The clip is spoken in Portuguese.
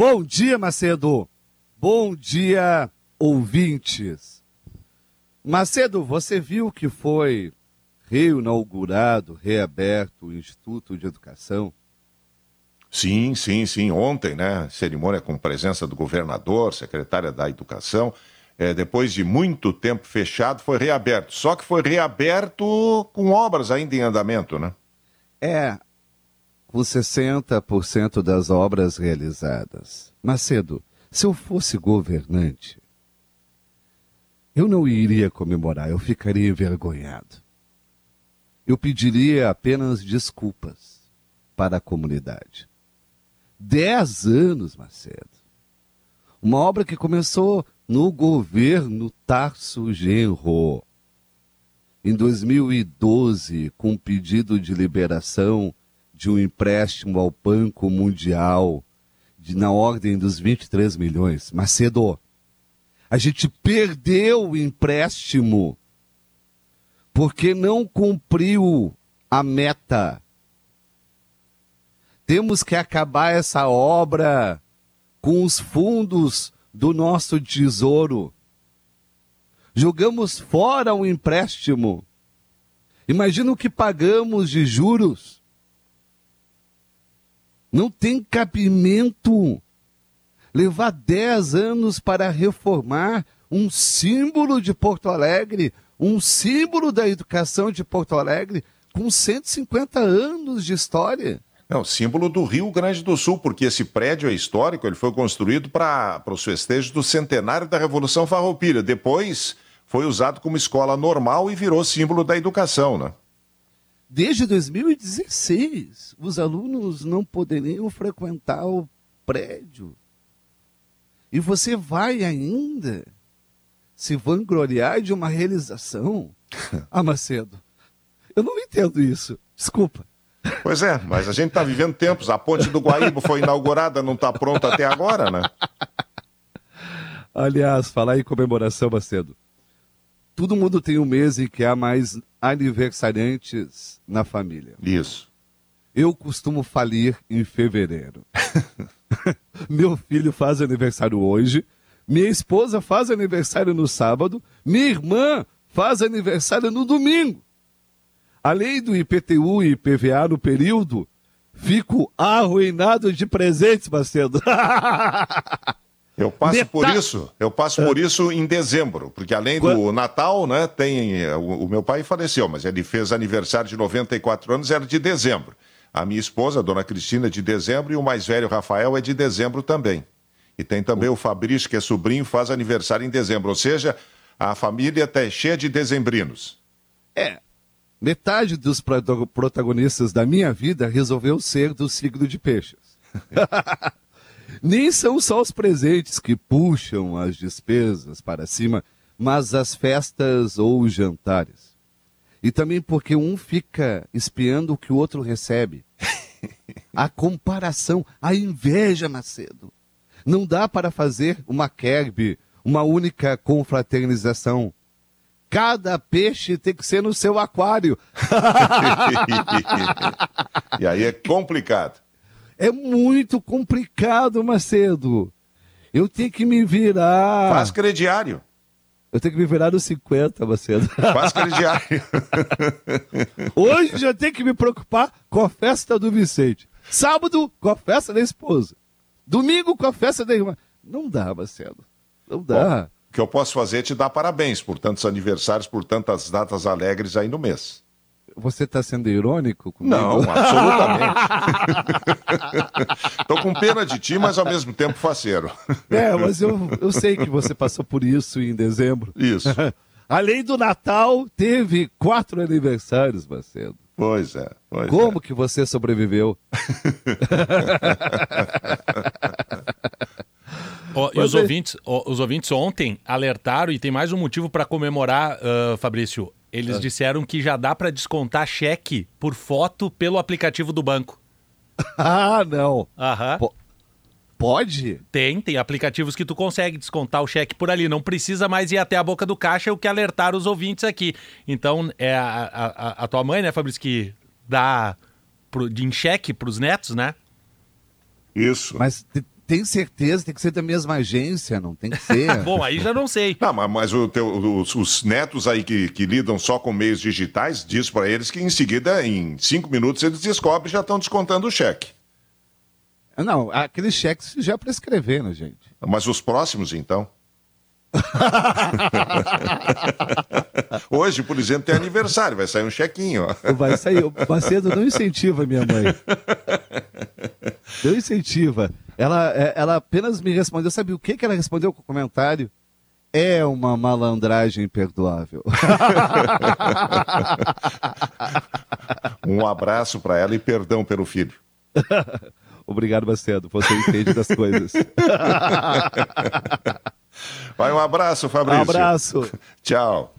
Bom dia, Macedo. Bom dia, ouvintes. Macedo, você viu que foi reinaugurado, reaberto o Instituto de Educação? Sim, sim, sim. Ontem, né? Cerimônia com presença do governador, secretária da Educação. É, depois de muito tempo fechado, foi reaberto. Só que foi reaberto com obras ainda em andamento, né? É, com 60% das obras realizadas. Macedo, se eu fosse governante, eu não iria comemorar, eu ficaria envergonhado. Eu pediria apenas desculpas para a comunidade. Dez anos, Macedo. Uma obra que começou no governo Tarso Genro. Em 2012, com pedido de liberação de um empréstimo ao Banco Mundial de, na ordem dos 23 milhões. Macedo, a gente perdeu o empréstimo porque não cumpriu a meta temos que acabar essa obra com os fundos do nosso tesouro. Jogamos fora o empréstimo. Imagina o que pagamos de juros. Não tem cabimento levar 10 anos para reformar um símbolo de Porto Alegre, um símbolo da educação de Porto Alegre, com 150 anos de história. É o símbolo do Rio Grande do Sul, porque esse prédio é histórico, ele foi construído para os festejos do centenário da Revolução Farroupilha. Depois foi usado como escola normal e virou símbolo da educação, né? Desde 2016, os alunos não poderiam frequentar o prédio. E você vai ainda se vangloriar de uma realização? ah, Macedo, eu não entendo isso. Desculpa. Pois é, mas a gente está vivendo tempos. A ponte do Guaíba foi inaugurada, não está pronta até agora, né? Aliás, falar em comemoração, Macedo. Todo mundo tem um mês em que há mais aniversariantes na família. Isso. Eu costumo falir em fevereiro. Meu filho faz aniversário hoje, minha esposa faz aniversário no sábado, minha irmã faz aniversário no domingo. Além do IPTU e IPVA no período, fico arruinado de presentes, Macedo. Eu passo Metade... por isso, eu passo por isso em dezembro, porque além do Natal, né, tem o, o, meu pai faleceu, mas ele fez aniversário de 94 anos, era de dezembro. A minha esposa, a dona Cristina, é de dezembro, e o mais velho, Rafael, é de dezembro também. E tem também o Fabrício, que é sobrinho, faz aniversário em dezembro. Ou seja, a família está cheia de dezembrinos. É, Metade dos protagonistas da minha vida resolveu ser do signo de peixes. Nem são só os presentes que puxam as despesas para cima, mas as festas ou os jantares. E também porque um fica espiando o que o outro recebe. A comparação, a inveja, Macedo. Não dá para fazer uma kerb, uma única confraternização. Cada peixe tem que ser no seu aquário. e aí é complicado. É muito complicado, Macedo. Eu tenho que me virar. Faz crediário. Eu tenho que me virar nos 50, Macedo. Faz crediário. Hoje já tenho que me preocupar com a festa do Vicente. Sábado, com a festa da esposa. Domingo, com a festa da irmã. Não dá, Macedo. Não dá. Bom, que eu posso fazer é te dar parabéns por tantos aniversários, por tantas datas alegres aí no mês. Você está sendo irônico comigo? Não, absolutamente. Estou com pena de ti, mas ao mesmo tempo faceiro. É, mas eu, eu sei que você passou por isso em dezembro. Isso. Além do Natal, teve quatro aniversários, Macedo. Pois é. Pois Como é. que você sobreviveu? Oh, e os ouvintes, oh, os ouvintes ontem alertaram, e tem mais um motivo para comemorar, uh, Fabrício. Eles é. disseram que já dá para descontar cheque por foto pelo aplicativo do banco. ah, não. Aham. Pode? Tem, tem aplicativos que tu consegue descontar o cheque por ali. Não precisa mais ir até a boca do caixa, é o que alertaram os ouvintes aqui. Então, é a, a, a tua mãe, né, Fabrício, que dá pro, de em cheque pros netos, né? Isso. Mas tem certeza, tem que ser da mesma agência, não tem que ser. Bom, aí já não sei. Não, mas, mas o teu, os, os, netos aí que, que, lidam só com meios digitais, diz para eles que em seguida, em cinco minutos, eles descobrem e já estão descontando o cheque. Não, aqueles cheques já prescreveram, gente. Mas os próximos, então? Hoje, por exemplo, tem aniversário, vai sair um chequinho. Ó. Vai sair. O Macedo não incentiva minha mãe. Não incentiva. Ela, é, ela apenas me respondeu. Sabe o que, que ela respondeu com o comentário? É uma malandragem imperdoável. um abraço para ela e perdão pelo filho. Obrigado, Macedo. Você entende das coisas. Vai, um abraço, Fabrício. Um abraço. Tchau.